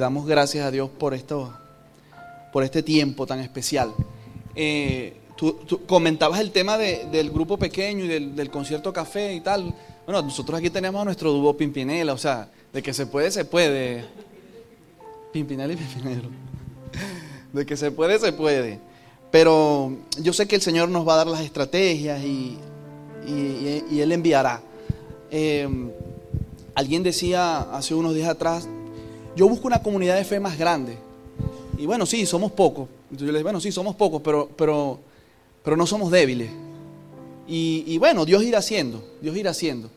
damos gracias a Dios por esto, por este tiempo tan especial. Eh, tú, comentabas el tema del grupo pequeño y del, concierto café y tal. Bueno, nosotros aquí tenemos a nuestro dúo Pimpinela, o sea, de que se puede, se puede. Pimpinela y Pimpinelo. De que se puede, se puede. Pero yo sé que el Señor nos va a dar las estrategias y, Él enviará. Eh, alguien decía hace unos días atrás, yo busco una comunidad de fe más grande. Y bueno, sí, somos pocos. Entonces yo les bueno, sí, somos pocos, pero, pero, pero no somos débiles. Y, y, bueno, Dios irá haciendo, Dios irá haciendo.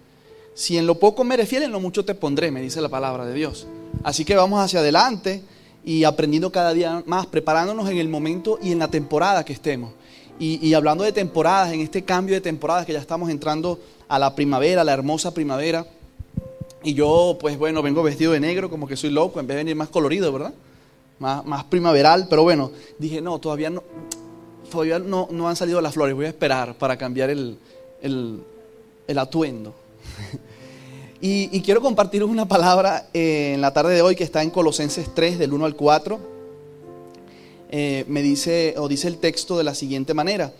Si en lo poco me en lo mucho te pondré, me dice la palabra de Dios. Así que vamos hacia adelante y aprendiendo cada día más, preparándonos en el momento y en la temporada que estemos. Y hablando de temporadas, en este cambio de temporadas que ya estamos entrando a la primavera, la hermosa primavera. Y yo, pues bueno, vengo vestido de negro, como que soy loco, en vez de venir más colorido, ¿verdad? Más, más primaveral, pero bueno, dije, no, todavía no, todavía no, no han salido las flores, voy a esperar para cambiar el, el, atuendo. y, quiero compartir una palabra eh, en la tarde de hoy que está en Colosenses 3, del 1 al 4. Eh, me dice, o dice el texto de la siguiente manera,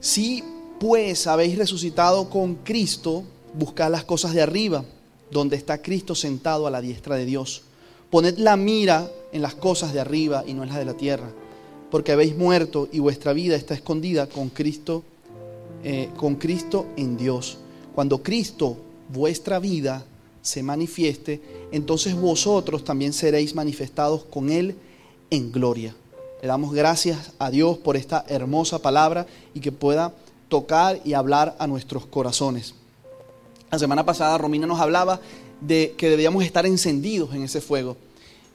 si pues habéis resucitado con Cristo, buscad las cosas de arriba donde está Cristo sentado a la diestra de Dios. Poned la mira en las cosas de arriba y no en las de la tierra, porque habéis muerto y vuestra vida está escondida con Cristo, eh, con Cristo en Dios. Cuando Cristo, vuestra vida, se manifieste, entonces vosotros también seréis manifestados con Él en gloria. Le damos gracias a Dios por esta hermosa palabra y que pueda tocar y hablar a nuestros corazones. La semana pasada Romina nos hablaba de que debíamos estar encendidos en ese fuego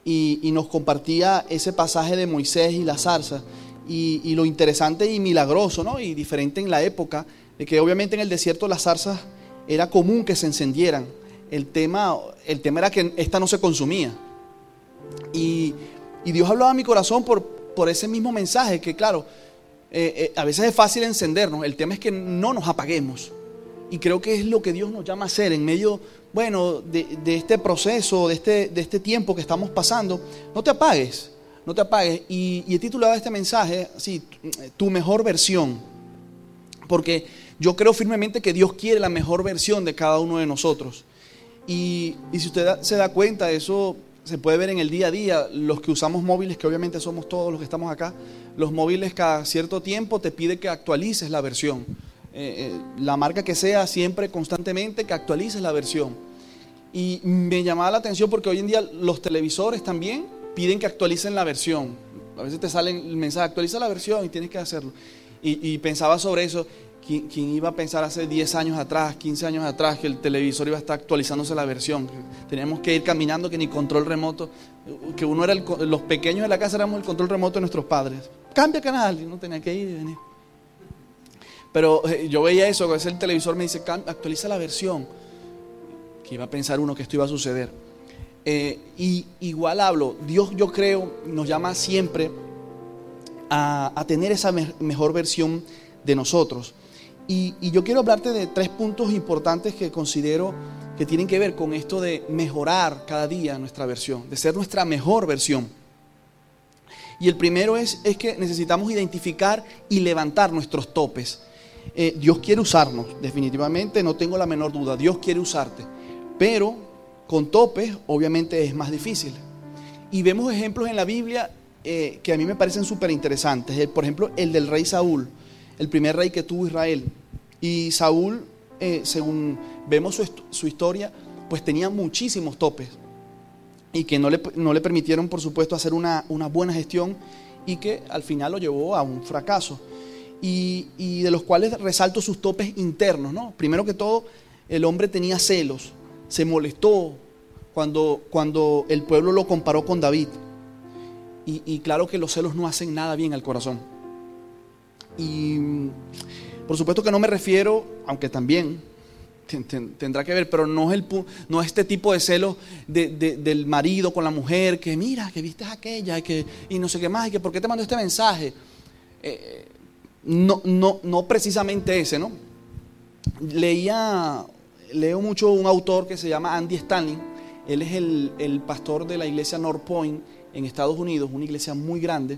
y, nos compartía ese pasaje de Moisés y la zarza y, lo interesante y milagroso ¿no? y diferente en la época de que obviamente en el desierto las zarzas era común que se encendieran. El tema, el tema era que esta no se consumía. Y, Dios hablaba a mi corazón por, por ese mismo mensaje que claro, eh, eh, a veces es fácil encendernos, el tema es que no nos apaguemos. Y creo que es lo que Dios nos llama a hacer en medio, bueno, de, este proceso, de este, de este tiempo que estamos pasando. No te apagues, no te apagues. Y, he titulado este mensaje así, tu mejor versión. Porque yo creo firmemente que Dios quiere la mejor versión de cada uno de nosotros. Y, y si usted se da cuenta, eso se puede ver en el día a día. Los que usamos móviles, que obviamente somos todos los que estamos acá, los móviles cada cierto tiempo te pide que actualices la versión. Eh, eh, la marca que sea, siempre, constantemente, que actualices la versión. Y me llamaba la atención porque hoy en día los televisores también piden que actualicen la versión. A veces te sale el mensaje, actualiza la versión y tienes que hacerlo. Y, pensaba sobre eso, ¿quién, iba a pensar hace 10 años atrás, 15 años atrás, que el televisor iba a estar actualizándose la versión? Teníamos que ir caminando, que ni control remoto, que uno era, los pequeños de la casa éramos el control remoto de nuestros padres. Cambia canal, y uno tenía que ir y venir. Pero eh, yo veía eso, a veces el televisor me dice, actualiza la versión. Que iba a pensar uno que esto iba a suceder. Eh, y igual hablo, Dios yo creo nos llama siempre a, tener esa mejor versión de nosotros. Y, y, yo quiero hablarte de tres puntos importantes que considero que tienen que ver con esto de mejorar cada día nuestra versión, de ser nuestra mejor versión. Y el primero es, es que necesitamos identificar y levantar nuestros topes. Eh, Dios quiere usarnos, definitivamente, no tengo la menor duda, Dios quiere usarte, pero con topes obviamente es más difícil. Y vemos ejemplos en la Biblia eh, que a mí me parecen súper interesantes. Por ejemplo, el del rey Saúl, el primer rey que tuvo Israel. Y Saúl, eh, según vemos su, historia, pues tenía muchísimos topes y que no le, no le permitieron, por supuesto, hacer una, una buena gestión y que al final lo llevó a un fracaso y, de los cuales resalto sus topes internos. ¿no? Primero que todo, el hombre tenía celos, se molestó cuando, cuando el pueblo lo comparó con David. Y, claro que los celos no hacen nada bien al corazón. Y por supuesto que no me refiero, aunque también tendrá que ver, pero no es, el, no este tipo de celos del marido con la mujer, que mira, que viste aquella, y, que, y no sé qué más, y que por qué te mandó este mensaje. Eh, no, no, no precisamente ese, ¿no? Leía, leo mucho un autor que se llama Andy Stanley. Él es el, pastor de la iglesia North Point en Estados Unidos, una iglesia muy grande.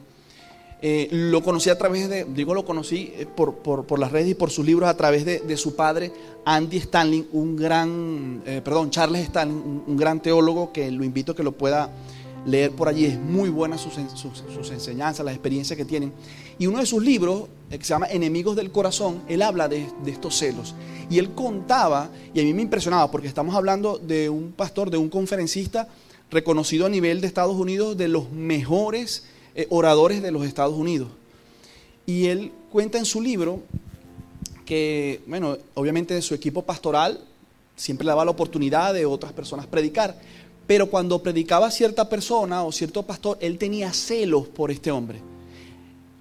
Eh, lo conocí a través de, digo lo conocí eh, por, las redes y por sus libros a través de, su padre, Andy Stanley, un gran, eh, perdón, Charles Stanley, un, gran teólogo que lo invito a que lo pueda leer por allí. Es muy buena sus, enseñanzas, las experiencias que tienen. Y uno de sus libros, que se llama Enemigos del Corazón, él habla de, estos celos. Y él contaba, y a mí me impresionaba, porque estamos hablando de un pastor, de un conferencista reconocido a nivel de Estados Unidos, de los mejores eh, oradores de los Estados Unidos. Y él cuenta en su libro que, bueno, obviamente su equipo pastoral siempre le daba la oportunidad de otras personas predicar, pero cuando predicaba cierta persona o cierto pastor, él tenía celos por este hombre.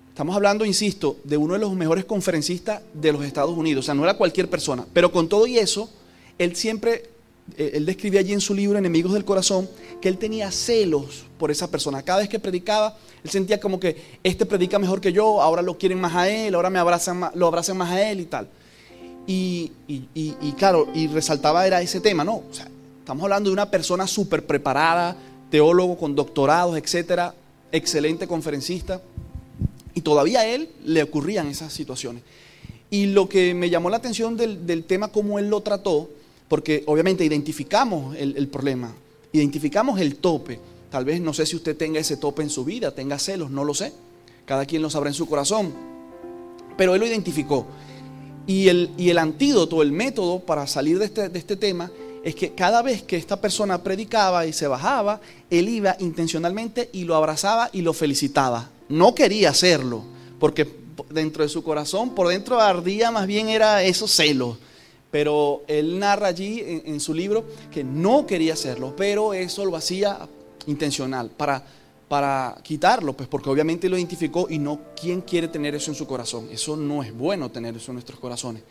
Estamos hablando, insisto, de uno de los mejores conferencistas de los Estados Unidos, o sea, no era cualquier persona, pero con todo y eso, él siempre eh, él describe allí en su libro Enemigos del Corazón que él tenía celos por esa persona. Cada vez que predicaba, él sentía como que este predica mejor que yo, ahora lo quieren más a él, ahora me abrazan lo abrazan más a él y tal. Y, claro, y resaltaba era ese tema, ¿no? O sea, estamos hablando de una persona súper preparada, teólogo con doctorados, etcétera, excelente conferencista. Y todavía a él le ocurrían esas situaciones. Y lo que me llamó la atención del, del tema, cómo él lo trató, porque obviamente identificamos el, problema, identificamos el tope. Tal vez no sé si usted tenga ese tope en su vida, tenga celos, no lo sé. Cada quien lo sabrá en su corazón. Pero él lo identificó. Y el, y el antídoto, el método para salir de este, de este tema es que cada vez que esta persona predicaba y se bajaba, él iba intencionalmente y lo abrazaba y lo felicitaba. No quería hacerlo, porque dentro de su corazón, por dentro ardía más bien era esos celos pero él narra allí en, su libro que no quería hacerlo, pero eso lo hacía intencional, para, para quitarlo, pues porque obviamente lo identificó y no, ¿quién quiere tener eso en su corazón? Eso no es bueno tener eso en nuestros corazones.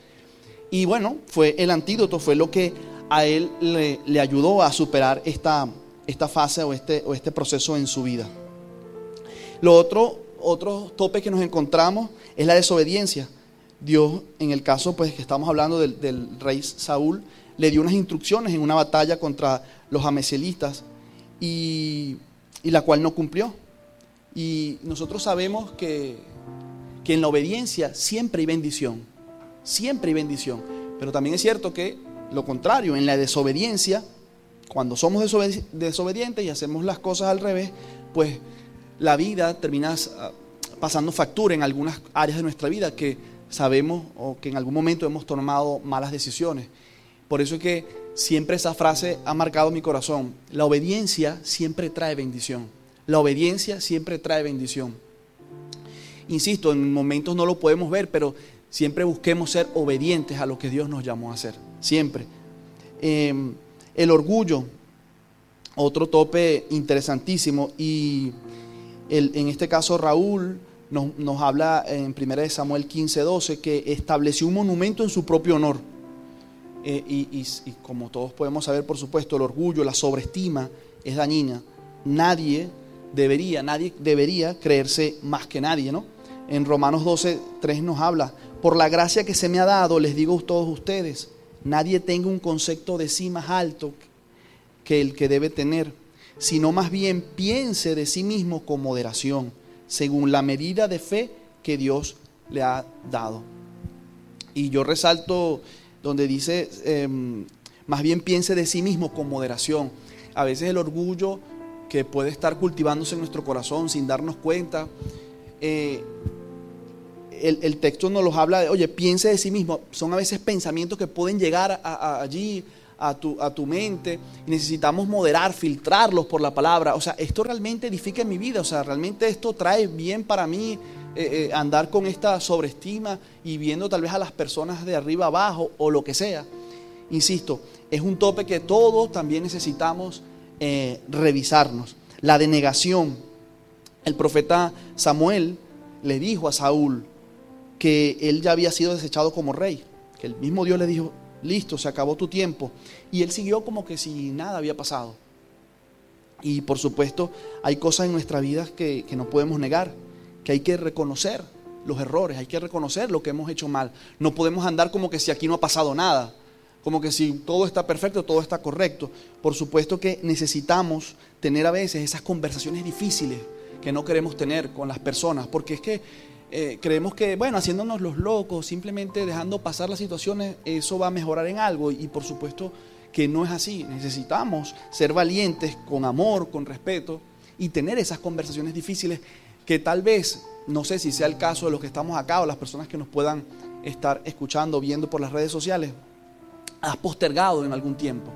Y bueno, fue el antídoto, fue lo que a él le, ayudó a superar esta, esta fase o este, o este proceso en su vida. Lo otro, otro tope que nos encontramos es la desobediencia. Dios, en el caso pues que estamos hablando del, rey Saúl, le dio unas instrucciones en una batalla contra los ameselitas y, la cual no cumplió. Y nosotros sabemos que, que en la obediencia siempre hay bendición, siempre hay bendición. Pero también es cierto que lo contrario, en la desobediencia, cuando somos desobedientes y hacemos las cosas al revés, pues la vida termina ah, pasando factura en algunas áreas de nuestra vida que sabemos o que en algún momento hemos tomado malas decisiones. Por eso es que siempre esa frase ha marcado mi corazón. La obediencia siempre trae bendición. La obediencia siempre trae bendición. Insisto, en momentos no lo podemos ver, pero siempre busquemos ser obedientes a lo que Dios nos llamó a hacer. Siempre. Em, el orgullo, otro tope interesantísimo. Y en este caso Raúl nos, habla en 1 Samuel 15, 12 que estableció un monumento en su propio honor. Eh, y, como todos podemos saber, por supuesto, el orgullo, la sobreestima es dañina. Nadie debería, nadie debería creerse más que nadie, ¿no? En Romanos 12, 3 nos habla, por la gracia que se me ha dado, les digo a todos ustedes, nadie tenga un concepto de sí más alto que el que debe tener, sino más bien piense de sí mismo con moderación según la medida de fe que Dios le ha dado. Y yo resalto donde dice, em, más bien piense de sí mismo con moderación. A veces el orgullo que puede estar cultivándose en nuestro corazón sin darnos cuenta, eh, el, texto nos los habla de, oye, piense de sí mismo. Son a veces pensamientos que pueden llegar allí a tu, a tu mente necesitamos moderar, filtrarlos por la palabra. O sea, esto realmente edifica en mi vida, o sea, realmente esto trae bien para mí eh, eh, andar con esta sobreestima y viendo tal vez a las personas de arriba abajo o lo que sea. Insisto, es un tope que todos también necesitamos eh, revisarnos. La denegación. El profeta Samuel le dijo a Saúl que él ya había sido desechado como rey, que el mismo Dios le dijo, listo, se acabó tu tiempo. Y él siguió como que si nada había pasado. Y por supuesto, hay cosas en nuestra vida que, no podemos negar, que hay que reconocer los errores, hay que reconocer lo que hemos hecho mal. No podemos andar como que si aquí no ha pasado nada, como que si todo está perfecto, todo está correcto. Por supuesto que necesitamos tener a veces esas conversaciones difíciles que no queremos tener con las personas, porque es que eh, creemos que, bueno, haciéndonos los locos, simplemente dejando pasar las situaciones, eso va a mejorar en algo y por supuesto que no es así. Necesitamos ser valientes con amor, con respeto y tener esas conversaciones difíciles que tal vez, no sé si sea el caso de los que estamos acá o las personas que nos puedan estar escuchando, viendo por las redes sociales, has postergado en algún tiempo.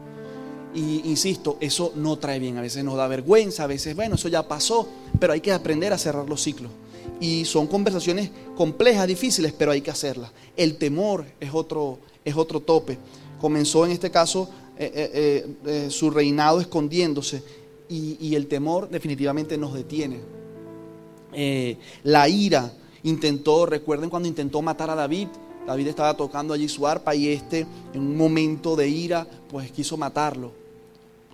Y insisto, eso no trae bien, a veces nos da vergüenza, a veces, bueno, eso ya pasó, pero hay que aprender a cerrar los ciclos. Y son conversaciones complejas, difíciles, pero hay que hacerlas. El temor es otro, es otro tope. Comenzó en este caso eh, eh, eh, su reinado escondiéndose y, y, el temor definitivamente nos detiene. la ira intentó, recuerden cuando intentó matar a David, David estaba tocando allí su arpa y este en un momento de ira pues quiso matarlo.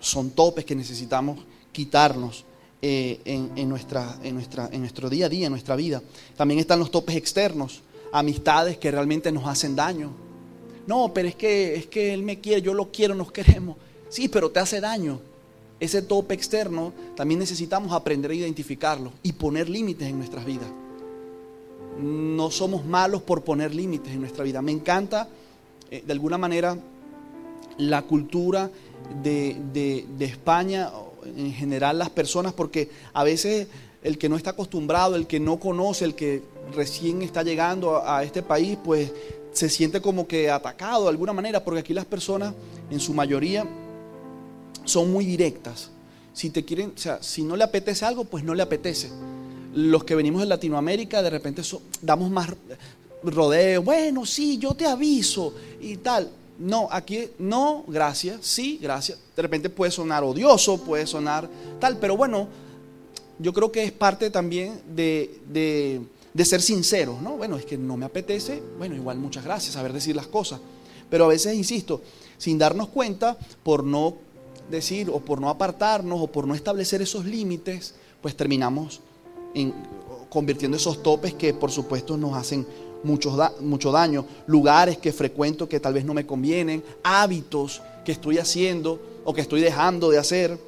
Son topes que necesitamos quitarnos eh, en, nuestra, en, nuestra, en nuestro día a día, en nuestra vida. También están los topes externos, amistades que realmente nos hacen daño. No, pero es que, es que él me quiere, yo lo quiero, nos queremos. Sí, pero te hace daño. Ese tope externo también necesitamos aprender a identificarlo y poner límites en nuestras vidas no somos malos por poner límites en nuestra vida. Me encanta, eh, de alguna manera, la cultura de, España, en general las personas, porque a veces el que no está acostumbrado, el que no conoce, el que recién está llegando a, este país, pues se siente como que atacado de alguna manera, porque aquí las personas, en su mayoría, son muy directas. Si te quieren, o sea, si no le apetece algo, pues no le apetece los que venimos de Latinoamérica de repente damos más rodeo, bueno, sí, yo te aviso y tal. No, aquí no, gracias, sí, gracias. De repente puede sonar odioso, puede sonar tal, pero bueno, yo creo que es parte también de, de, ser sincero, ¿no? Bueno, es que no me apetece, bueno, igual muchas gracias, saber decir las cosas. Pero a veces, insisto, sin darnos cuenta, por no decir o por no apartarnos o por no establecer esos límites, pues terminamos convirtiendo esos topes que por supuesto nos hacen mucho, mucho daño, lugares que frecuento que tal vez no me convienen, hábitos que estoy haciendo o que estoy dejando de hacer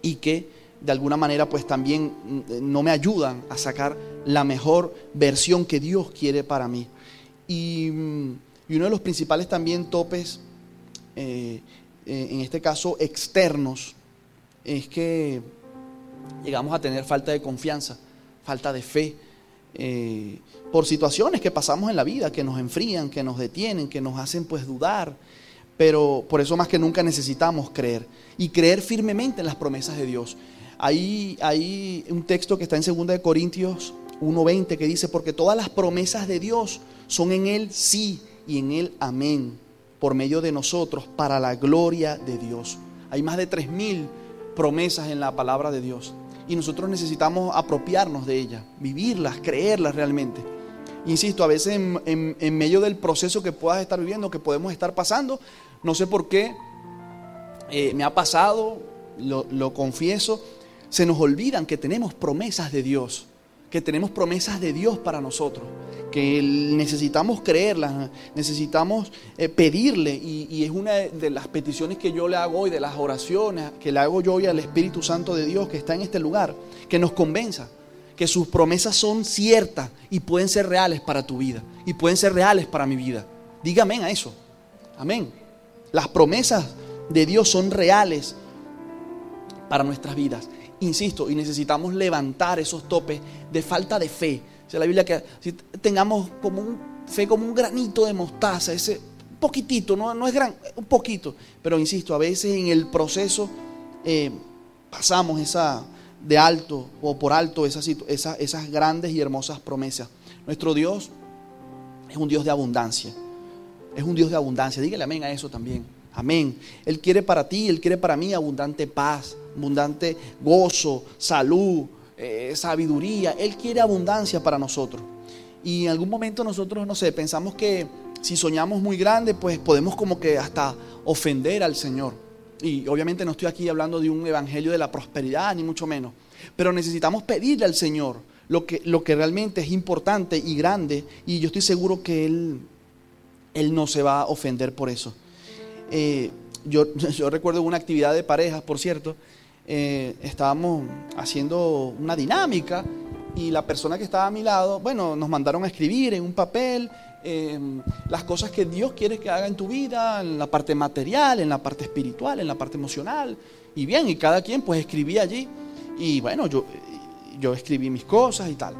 y que de alguna manera pues también mm, no me ayudan a sacar la mejor versión que Dios quiere para mí. Y, mm, uno de los principales también topes, eh, eh, en este caso externos, es que llegamos a tener falta de confianza, falta de fe, eh, por situaciones que pasamos en la vida, que nos enfrían, que nos detienen, que nos hacen pues dudar. Pero por eso más que nunca necesitamos creer y creer firmemente en las promesas de Dios. Hay, hay un texto que está en 2 de Corintios 1.20 que dice, porque todas las promesas de Dios son en Él sí y en Él amén, por medio de nosotros, para la gloria de Dios. Hay más de 3.000 promesas en la palabra de Dios y nosotros necesitamos apropiarnos de ellas, vivirlas, creerlas realmente. Insisto, a veces en, medio del proceso que puedas estar viviendo, que podemos estar pasando, no sé por qué, eh, me ha pasado, lo, lo confieso, se nos olvidan que tenemos promesas de Dios que tenemos promesas de Dios para nosotros, que necesitamos creerlas, necesitamos eh, pedirle, y, es una de las peticiones que yo le hago hoy, de las oraciones que le hago yo hoy al Espíritu Santo de Dios que está en este lugar, que nos convenza que sus promesas son ciertas y pueden ser reales para tu vida, y pueden ser reales para mi vida. Dígame a eso. Amén. Las promesas de Dios son reales para nuestras vidas insisto, y necesitamos levantar esos topes de falta de fe. Sea, la Biblia que tengamos como un fe como un granito de mostaza, ese poquitito, no, no es gran, un poquito. Pero insisto, a veces en el proceso eh, pasamos esa de alto o por alto esas, esas, esas grandes y hermosas promesas. Nuestro Dios es un Dios de abundancia. Es un Dios de abundancia. Dígale amén a eso también. Amén. Él quiere para ti, Él quiere para mí abundante paz, abundante gozo, salud, eh, sabiduría. Él quiere abundancia para nosotros. Y en algún momento nosotros, no sé, pensamos que si soñamos muy grande, pues podemos como que hasta ofender al Señor. Y obviamente no estoy aquí hablando de un evangelio de la prosperidad, ni mucho menos. Pero necesitamos pedirle al Señor lo que, lo que realmente es importante y grande. Y yo estoy seguro que Él, Él no se va a ofender por eso. eh, yo, yo recuerdo una actividad de parejas, por cierto, eh, estábamos haciendo una dinámica y la persona que estaba a mi lado, bueno, nos mandaron a escribir en un papel em, las cosas que Dios quiere que haga en tu vida, en la parte material, en la parte espiritual, en la parte emocional. Y bien, y cada quien pues escribía allí. Y bueno, yo, yo escribí mis cosas y tal.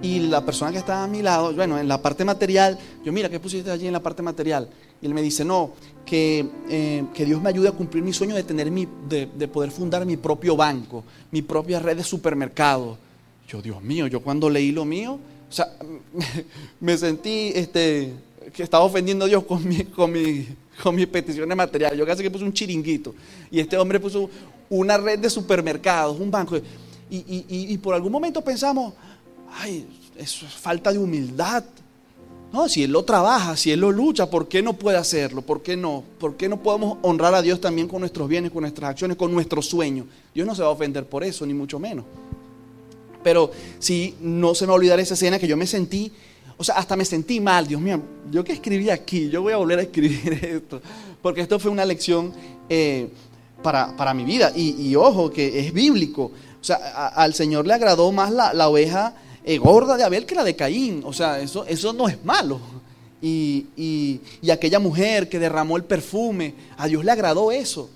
Y la persona que estaba a mi lado, bueno, en la parte material, yo mira, ¿qué pusiste allí en la parte material? Y él me dice, no, que, eh, que Dios me ayude a cumplir mi sueño de, tener mi, de, de, poder fundar mi propio banco, mi propia red de supermercados. Yo, Dios mío, yo cuando leí lo mío, o sea, me sentí este, que estaba ofendiendo a Dios con mi, con mi, con mis peticiones materiales. Yo casi que puse un chiringuito. Y este hombre puso una red de supermercados, un banco. Y, y, y, y por algún momento pensamos, ay, eso es falta de humildad. No, si Él lo trabaja, si Él lo lucha, ¿por qué no puede hacerlo? ¿Por qué no? ¿Por qué no podemos honrar a Dios también con nuestros bienes, con nuestras acciones, con nuestros sueños? Dios no se va a ofender por eso, ni mucho menos. Pero sí, no se me va a olvidar esa escena que yo me sentí, o sea, hasta me sentí mal, Dios mío, yo que escribí aquí, yo voy a volver a escribir esto, porque esto fue una lección eh, para, para, mi vida. Y, ojo, que es bíblico. O sea, al Señor le agradó más la, la oveja eh, gorda de Abel que la de Caín. O sea, eso, eso no es malo. Y, y, y, aquella mujer que derramó el perfume, a Dios le agradó eso.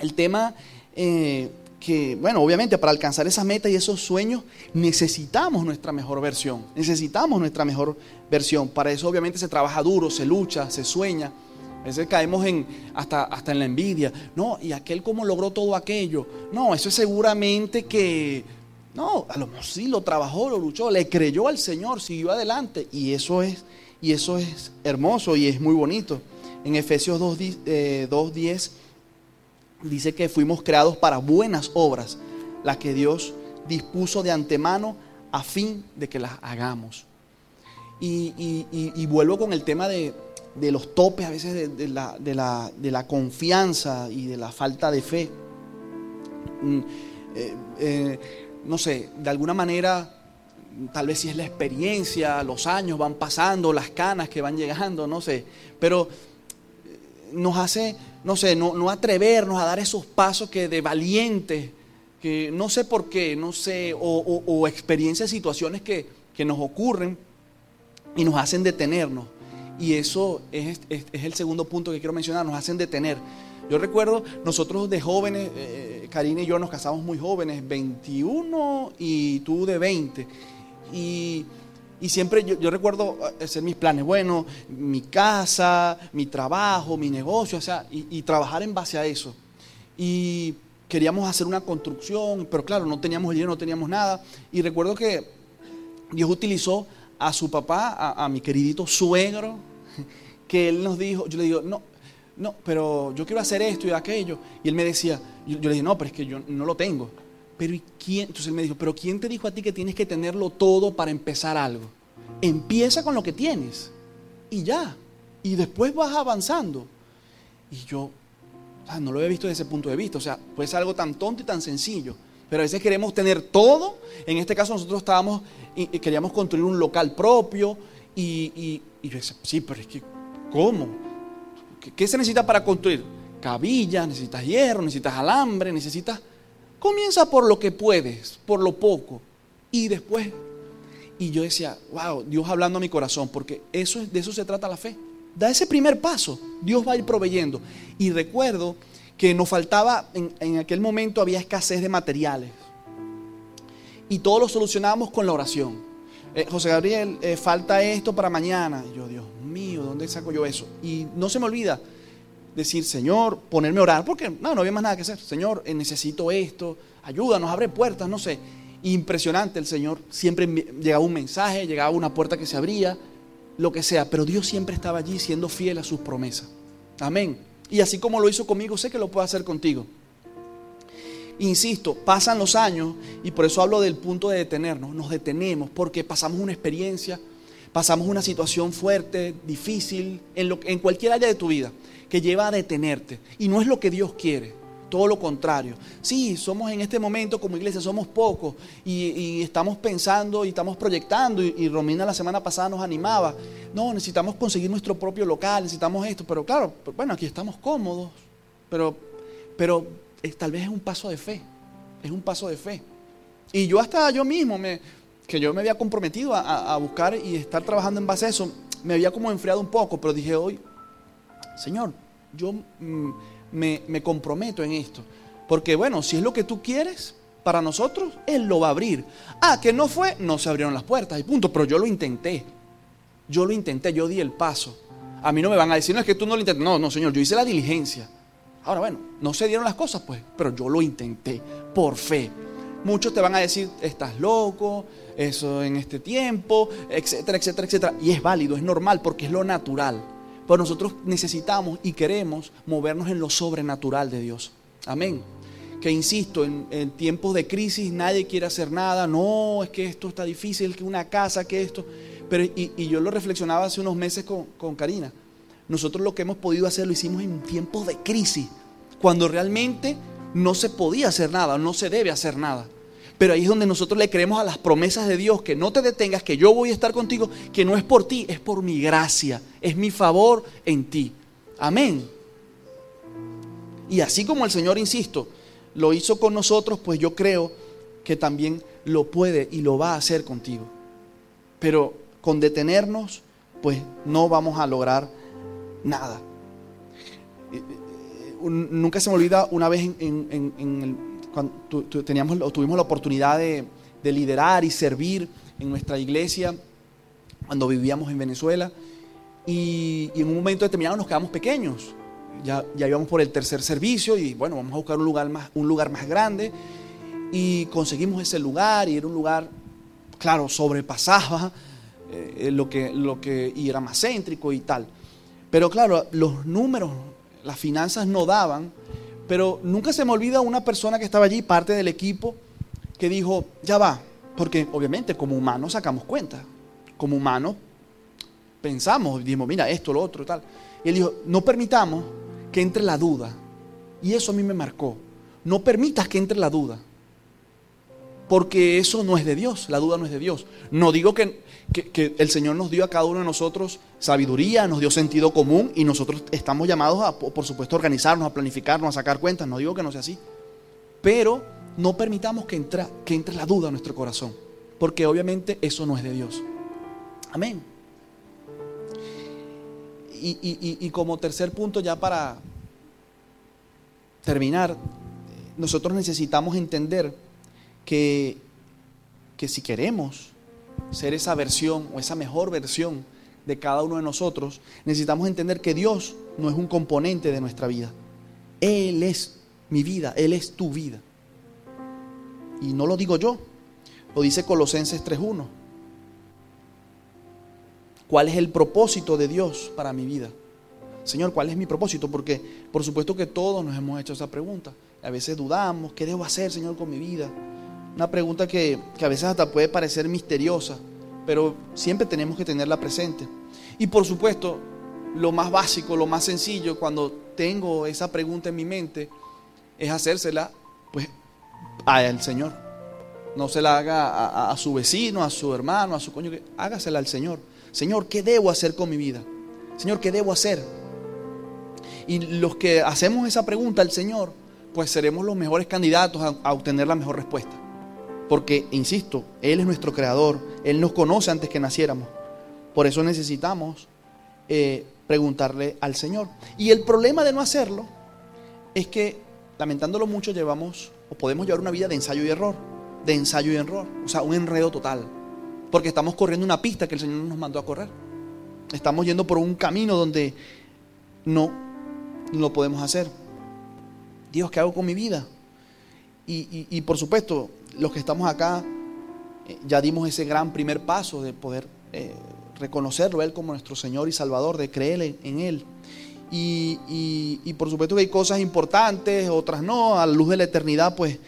El tema eh, que, bueno, obviamente para alcanzar esa meta y esos sueños necesitamos nuestra mejor versión. Necesitamos nuestra mejor versión. Para eso obviamente se trabaja duro, se lucha, se sueña. A veces caemos en, hasta, hasta en la envidia. No, y aquel cómo logró todo aquello. No, eso es seguramente que no, a lo mejor sí lo trabajó, lo luchó, le creyó al Señor, siguió adelante. Y eso es, y eso es hermoso y es muy bonito. En Efesios 2.10 eh, dice que fuimos creados para buenas obras, las que Dios dispuso de antemano a fin de que las hagamos. Y, vuelvo con el tema de, de los topes a veces de, de, la, la, de, la, confianza y de la falta de fe. Mm, eh, eh, no sé, de alguna manera, tal vez si es la experiencia, los años van pasando, las canas que van llegando, no sé, pero eh, nos hace, no sé, no, no atrevernos a dar esos pasos que de valientes, que no sé por qué, no sé, o, experiencias, situaciones que, que, nos ocurren y nos hacen detenernos. Y eso es, es, es el segundo punto que quiero mencionar, nos hacen detener. Yo recuerdo, nosotros de jóvenes, eh, Karina y yo nos casamos muy jóvenes, 21 y tú de 20. Y, y siempre yo, recuerdo hacer mis planes, bueno, mi casa, mi trabajo, mi negocio, o sea, y, trabajar en base a eso. Y queríamos hacer una construcción, pero claro, no teníamos dinero, no teníamos nada. Y recuerdo que Dios utilizó a su papá, a mi queridito suegro, que él nos dijo, yo le digo, no, no, pero yo quiero hacer esto y aquello. Y él me decía, yo, le dije, no, pero es que yo no lo tengo. Pero ¿y quién? Entonces él me dijo, pero ¿quién te dijo a ti que tienes que tenerlo todo para empezar algo? Empieza con lo que tienes y ya. Y después vas avanzando. Y yo, no lo había visto desde ese punto de vista. O sea, puede ser algo tan tonto y tan sencillo. Pero a veces queremos tener todo. En este caso nosotros estábamos, y queríamos construir un local propio. Y, y, y yo decía, sí, pero es que, ¿cómo? ¿Qué se necesita para construir? Cabillas, necesitas hierro, necesitas alambre, necesitas... Comienza por lo que puedes, por lo poco. Y después... Y yo decía, wow, Dios hablando a mi corazón, porque eso, de eso se trata la fe. Da ese primer paso, Dios va a ir proveyendo. Y recuerdo que nos faltaba, en, en aquel momento había escasez de materiales. Y todo lo solucionábamos con la oración. Eh, José Gabriel, eh, falta esto para mañana. Y yo, Dios mío, ¿dónde saco yo eso? Y no se me olvida decir, Señor, ponerme a orar, porque no, no había más nada que hacer. Señor, eh, necesito esto, ayúdanos, abre puertas, no sé. Impresionante el Señor, siempre llegaba un mensaje, llegaba una puerta que se abría, lo que sea, pero Dios siempre estaba allí siendo fiel a sus promesas. Amén. Y así como lo hizo conmigo, sé que lo puede hacer contigo. Insisto, pasan los años y por eso hablo del punto de detenernos. Nos detenemos porque pasamos una experiencia, pasamos una situación fuerte, difícil, en, cualquier área de tu vida, que lleva a detenerte. Y no es lo que Dios quiere. todo lo contrario. Sí, somos en este momento como iglesia, somos pocos y, estamos pensando y estamos proyectando y, Romina la semana pasada nos animaba. No, necesitamos conseguir nuestro propio local, necesitamos esto, pero claro, pues, bueno, aquí estamos cómodos, pero, pero tal vez es un paso de fe, es un paso de fe. Y yo hasta yo mismo, me, que yo me había comprometido a, buscar y estar trabajando en base a eso, me había como enfriado un poco, pero dije hoy, Señor, yo mm, me, comprometo en esto. Porque bueno, si es lo que tú quieres para nosotros, Él lo va a abrir. Ah, que no fue, no se abrieron las puertas y punto. Pero yo lo intenté. Yo lo intenté, yo di el paso. A mí no me van a decir, no es que tú no lo intentaste. No, no, Señor, yo hice la diligencia. Ahora, bueno, no se dieron las cosas, pues, pero yo lo intenté por fe. Muchos te van a decir, estás loco, eso en este tiempo, etcétera, etcétera, etcétera. Y es válido, es normal, porque es lo natural. Pero nosotros necesitamos y queremos movernos en lo sobrenatural de Dios. Amén. Que insisto, en, tiempos de crisis nadie quiere hacer nada. No, es que esto está difícil, que una casa, que esto. Pero, y, yo lo reflexionaba hace unos meses con, con Karina. Nosotros lo que hemos podido hacer lo hicimos en tiempos de crisis, cuando realmente no se podía hacer nada, no se debe hacer nada. Pero ahí es donde nosotros le creemos a las promesas de Dios, que no te detengas, que yo voy a estar contigo, que no es por ti, es por mi gracia, es mi favor en ti. Amén. Y así como el Señor, insisto, lo hizo con nosotros, pues yo creo que también lo puede y lo va a hacer contigo. Pero con detenernos, pues no vamos a lograr nada. Eh, eh, nunca se me olvida una vez en, el cuando teníamos, tuvimos la oportunidad de, liderar y servir en nuestra iglesia cuando vivíamos en Venezuela. Y, en un momento determinado nos quedamos pequeños. Ya, ya íbamos por el tercer servicio y bueno, vamos a buscar un lugar más, un lugar más grande. Y conseguimos ese lugar y era un lugar, claro, sobrepasaba eh, lo, que, lo que y era más céntrico y tal. Pero claro, los números, las finanzas no daban pero nunca se me olvida una persona que estaba allí, parte del equipo, que dijo, ya va, porque obviamente como humanos sacamos cuenta, como humanos pensamos, dijimos, mira, esto, lo otro, tal. Y él dijo, no permitamos que entre la duda. Y eso a mí me marcó. No permitas que entre la duda. Porque eso no es de Dios, la duda no es de Dios. No digo que, que, el Señor nos dio a cada uno de nosotros sabiduría, nos dio sentido común y nosotros estamos llamados a, por supuesto, a organizarnos, a planificarnos, a sacar cuentas. No digo que no sea así. Pero no permitamos que, que entre la duda en nuestro corazón, porque obviamente eso no es de Dios. Amén. Y, y como tercer punto, ya para terminar, nosotros necesitamos entender que, que si queremos ser esa versión o esa mejor versión de cada uno de nosotros, necesitamos entender que Dios no es un componente de nuestra vida. Él es mi vida, Él es tu vida. Y no lo digo yo, lo dice Colosenses 3.1. ¿Cuál es el propósito de Dios para mi vida? Señor, ¿cuál es mi propósito? Porque por supuesto que todos nos hemos hecho esa pregunta. A veces dudamos, ¿qué debo hacer, Señor, con mi vida? Una pregunta que, a veces hasta puede parecer misteriosa, pero siempre tenemos que tenerla presente. Y por supuesto, lo más básico, lo más sencillo, cuando tengo esa pregunta en mi mente, es hacérsela pues al Señor. No se la haga a, su vecino, a su hermano, a su coño, hágasela al Señor. Señor, ¿qué debo hacer con mi vida? Señor, ¿qué debo hacer? Y los que hacemos esa pregunta al Señor, pues seremos los mejores candidatos a obtener la mejor respuesta. Porque, insisto, Él es nuestro creador, Él nos conoce antes que naciéramos. Por eso necesitamos eh, preguntarle al Señor. Y el problema de no hacerlo es que, lamentándolo mucho, llevamos o podemos llevar una vida de ensayo y error, de ensayo y error, o sea, un enredo total. Porque estamos corriendo una pista que el Señor nos mandó a correr. Estamos yendo por un camino donde no lo podemos hacer. Dios, ¿qué hago con mi vida? Y por supuesto, los que estamos acá eh, ya dimos ese gran primer paso de poder eh, reconocerlo Él como nuestro Señor y Salvador, de creer en, Él. Y, por supuesto que hay cosas importantes, otras no, a la luz de la eternidad, pues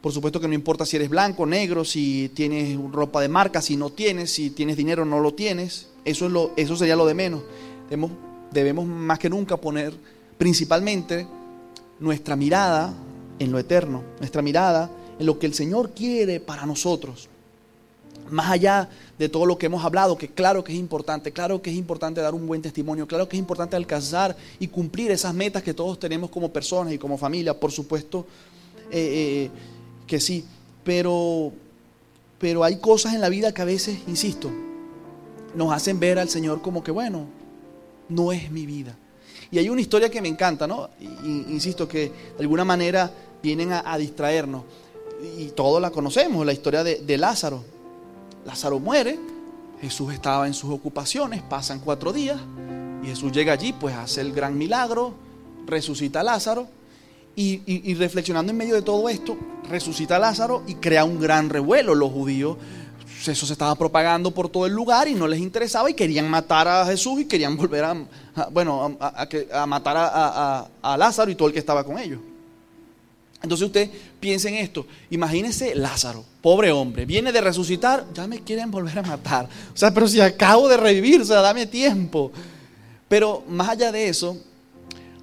por supuesto que no importa si eres blanco, negro, si tienes ropa de marca, si no tienes, si tienes dinero o no lo tienes, eso, es lo, eso sería lo de menos. Debemos, debemos más que nunca poner principalmente nuestra mirada en lo eterno, nuestra mirada en lo que el Señor quiere para nosotros. Más allá de todo lo que hemos hablado, que claro que es importante, claro que es importante dar un buen testimonio, claro que es importante alcanzar y cumplir esas metas que todos tenemos como personas y como familia, por supuesto eh, eh, que sí, pero, pero hay cosas en la vida que a veces, insisto, nos hacen ver al Señor como que, bueno, no es mi vida. Y hay una historia que me encanta, ¿no? insisto, que de alguna manera vienen a, distraernos. Y todos la conocemos, la historia de, Lázaro. Lázaro muere, Jesús estaba en sus ocupaciones, pasan cuatro días, y Jesús llega allí, pues hace el gran milagro, resucita a Lázaro, y, y, reflexionando en medio de todo esto, resucita a Lázaro y crea un gran revuelo. Los judíos eso se estaba propagando por todo el lugar y no les interesaba y querían matar a Jesús y querían volver a, bueno, a, matar a, Lázaro y todo el que estaba con ellos. Entonces usted piense en esto, imagínese Lázaro, pobre hombre, viene de resucitar, ya me quieren volver a matar. O sea, pero si acabo de revivir, o sea, dame tiempo. Pero más allá de eso,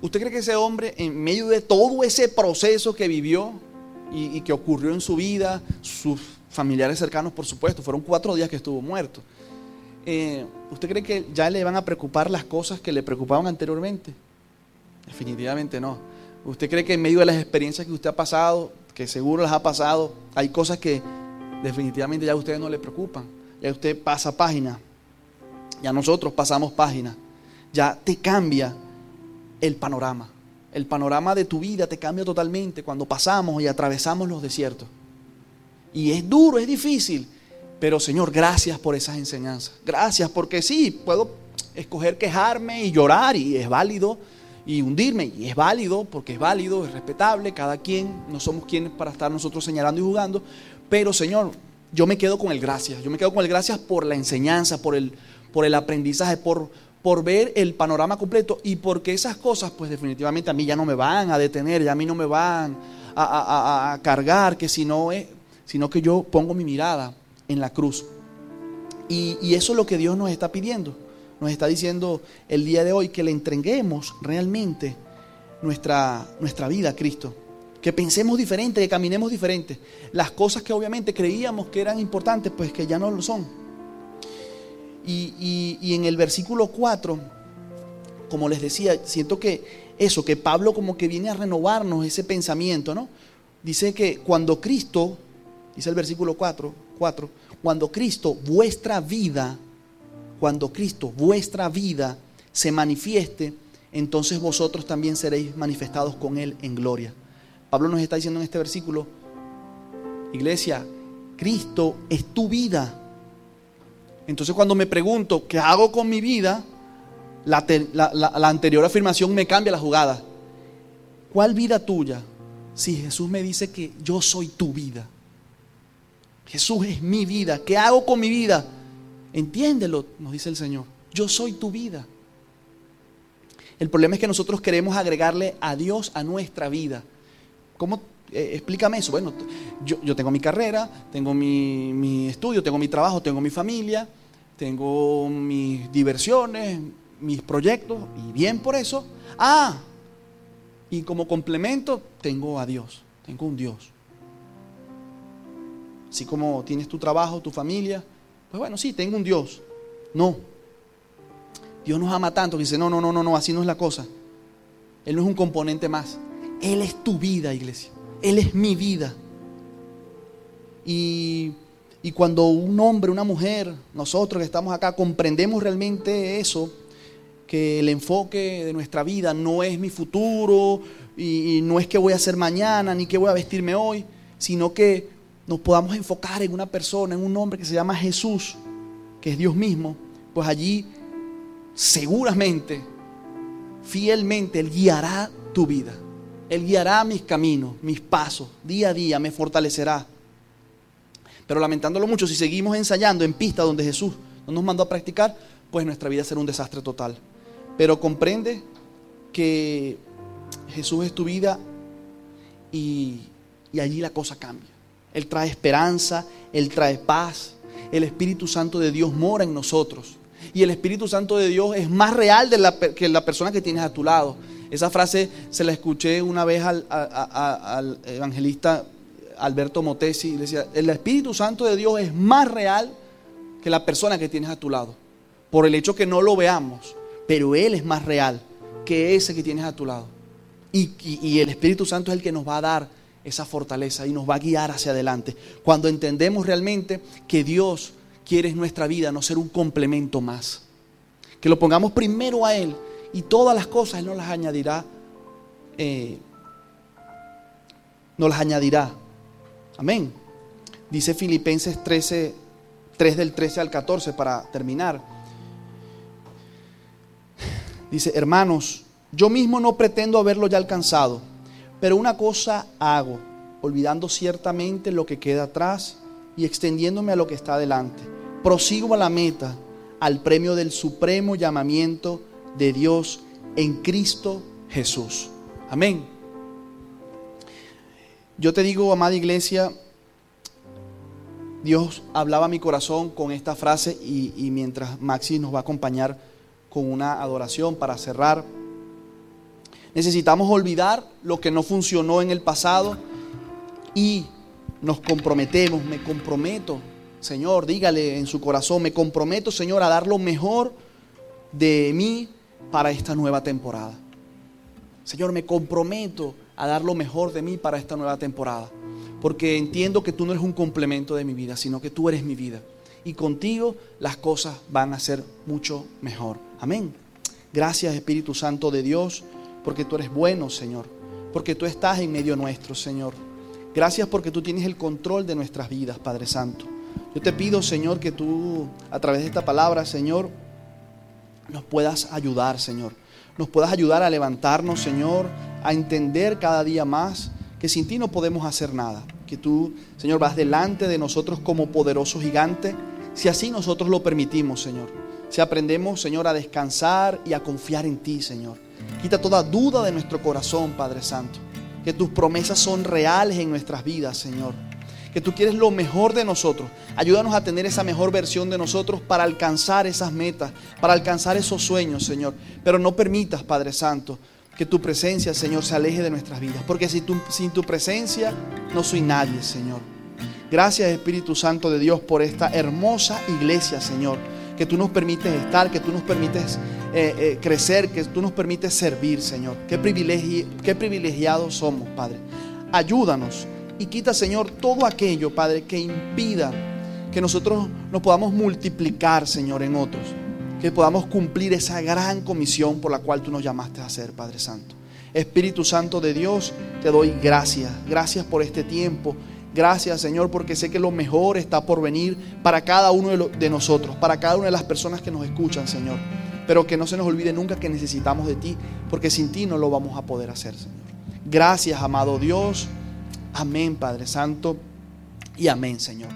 ¿usted cree que ese hombre, en medio de todo ese proceso que vivió y, y que ocurrió en su vida, sus familiares cercanos, por supuesto, fueron cuatro días que estuvo muerto. Eh, ¿Usted cree que ya le van a preocupar las cosas que le preocupaban anteriormente? Definitivamente no. ¿Usted cree que en medio de las experiencias que usted ha pasado, que seguro las ha pasado, hay cosas que definitivamente ya a ustedes no le preocupan? Ya usted pasa página, ya nosotros pasamos página, ya te cambia el panorama. El panorama de tu vida te cambia totalmente cuando pasamos y atravesamos los desiertos. Y es duro, es difícil. Pero Señor, gracias por esas enseñanzas. Gracias porque sí, puedo escoger quejarme y llorar y es válido. Y hundirme y es válido porque es válido, es respetable. Cada quien, no somos quienes para estar nosotros señalando y jugando. Pero Señor, yo me quedo con el gracias. Yo me quedo con el gracias por la enseñanza, por el, por el aprendizaje, por, por ver el panorama completo y porque esas cosas, pues definitivamente a mí ya no me van a detener, ya a mí no me van a, a cargar, que si no es sino que yo pongo mi mirada en la cruz. Y, eso es lo que Dios nos está pidiendo. Nos está diciendo el día de hoy que le entreguemos realmente nuestra, nuestra vida a Cristo. Que pensemos diferente, que caminemos diferente. Las cosas que obviamente creíamos que eran importantes, pues que ya no lo son. Y, y en el versículo 4, como les decía, siento que eso, que Pablo como que viene a renovarnos ese pensamiento, ¿no? Dice que cuando Cristo Dice el versículo 4, 4, cuando Cristo, vuestra vida, cuando Cristo, vuestra vida se manifieste, entonces vosotros también seréis manifestados con Él en gloria. Pablo nos está diciendo en este versículo, iglesia, Cristo es tu vida. Entonces cuando me pregunto, ¿qué hago con mi vida? La, la anterior afirmación me cambia la jugada. ¿Cuál vida tuya? Si Jesús me dice que yo soy tu vida. Jesús es mi vida. ¿Qué hago con mi vida? Entiéndelo, nos dice el Señor. Yo soy tu vida. El problema es que nosotros queremos agregarle a Dios a nuestra vida. ¿Cómo? Eh, explícame eso. Bueno, yo, tengo mi carrera, tengo mi, mi estudio, tengo mi trabajo, tengo mi familia, tengo mis diversiones, mis proyectos, y bien por eso. Ah, y como complemento tengo a Dios, tengo un Dios. Así como tienes tu trabajo, tu familia, pues bueno, sí, tengo un Dios. No. Dios nos ama tanto que dice, no, no, no, no, no, así no es la cosa. Él no es un componente más. Él es tu vida, iglesia. Él es mi vida. Y, y cuando un hombre, una mujer, nosotros que estamos acá, comprendemos realmente eso, que el enfoque de nuestra vida no es mi futuro y, y no es qué voy a hacer mañana ni qué voy a vestirme hoy, sino que nos podamos enfocar en una persona, en un hombre que se llama Jesús, que es Dios mismo, pues allí seguramente, fielmente, Él guiará tu vida. Él guiará mis caminos, mis pasos, día a día, me fortalecerá. Pero lamentándolo mucho, si seguimos ensayando en pista donde Jesús no nos mandó a practicar, pues nuestra vida será un desastre total. Pero comprende que Jesús es tu vida y, y allí la cosa cambia. Él trae esperanza, Él trae paz. El Espíritu Santo de Dios mora en nosotros. Y el Espíritu Santo de Dios es más real que la persona que tienes a tu lado. Esa frase se la escuché una vez al, evangelista Alberto Motesi. Y decía, el Espíritu Santo de Dios es más real que la persona que tienes a tu lado. Por el hecho que no lo veamos. Pero Él es más real que ese que tienes a tu lado. Y, el Espíritu Santo es el que nos va a dar esa fortaleza y nos va a guiar hacia adelante. Cuando entendemos realmente que Dios quiere en nuestra vida no ser un complemento más. Que lo pongamos primero a Él y todas las cosas Él nos las añadirá. Eh, nos las añadirá. Amén. Dice Filipenses 13, 3 del 13 al 14 para terminar. Dice, hermanos, yo mismo no pretendo haberlo ya alcanzado, pero una cosa hago, olvidando ciertamente lo que queda atrás y extendiéndome a lo que está adelante. Prosigo a la meta, al premio del supremo llamamiento de Dios en Cristo Jesús. Amén. Yo te digo, amada iglesia, Dios hablaba a mi corazón con esta frase y, y mientras Maxi nos va a acompañar con una adoración para cerrar. Necesitamos olvidar lo que no funcionó en el pasado y nos comprometemos, me comprometo, Señor, dígale en su corazón, me comprometo, Señor, a dar lo mejor de mí para esta nueva temporada. Señor, me comprometo a dar lo mejor de mí para esta nueva temporada. Porque entiendo que tú no eres un complemento de mi vida, sino que tú eres mi vida. Y contigo las cosas van a ser mucho mejor. Amén. Gracias Espíritu Santo de Dios porque tú eres bueno, Señor, porque tú estás en medio nuestro, Señor. Gracias porque tú tienes el control de nuestras vidas, Padre Santo. Yo te pido, Señor, que tú, a través de esta palabra, Señor, nos puedas ayudar, Señor. Nos puedas ayudar a levantarnos, Señor, a entender cada día más que sin ti no podemos hacer nada. Que tú, Señor, vas delante de nosotros como poderoso gigante, si así nosotros lo permitimos, Señor. Si aprendemos, Señor, a descansar y a confiar en ti, Señor. Quita toda duda de nuestro corazón, Padre Santo. Que tus promesas son reales en nuestras vidas, Señor. Que tú quieres lo mejor de nosotros. Ayúdanos a tener esa mejor versión de nosotros para alcanzar esas metas, para alcanzar esos sueños, Señor. Pero no permitas, Padre Santo, que tu presencia, Señor, se aleje de nuestras vidas. Porque sin tu, sin tu presencia no soy nadie, Señor. Gracias, Espíritu Santo de Dios, por esta hermosa iglesia, Señor que tú nos permites estar, que tú nos permites eh, eh, crecer, que tú nos permites servir, Señor. Qué, privilegiados somos, Padre. Ayúdanos y quita, Señor, todo aquello, Padre, que impida que nosotros nos podamos multiplicar, Señor, en otros. Que podamos cumplir esa gran comisión por la cual tú nos llamaste a hacer, Padre Santo. Espíritu Santo de Dios, te doy gracias. Gracias por este tiempo. Gracias Señor porque sé que lo mejor está por venir para cada uno de, nosotros, para cada una de las personas que nos escuchan Señor. Pero que no se nos olvide nunca que necesitamos de ti, porque sin ti no lo vamos a poder hacer Señor. Gracias amado Dios. Amén Padre Santo y amén Señor.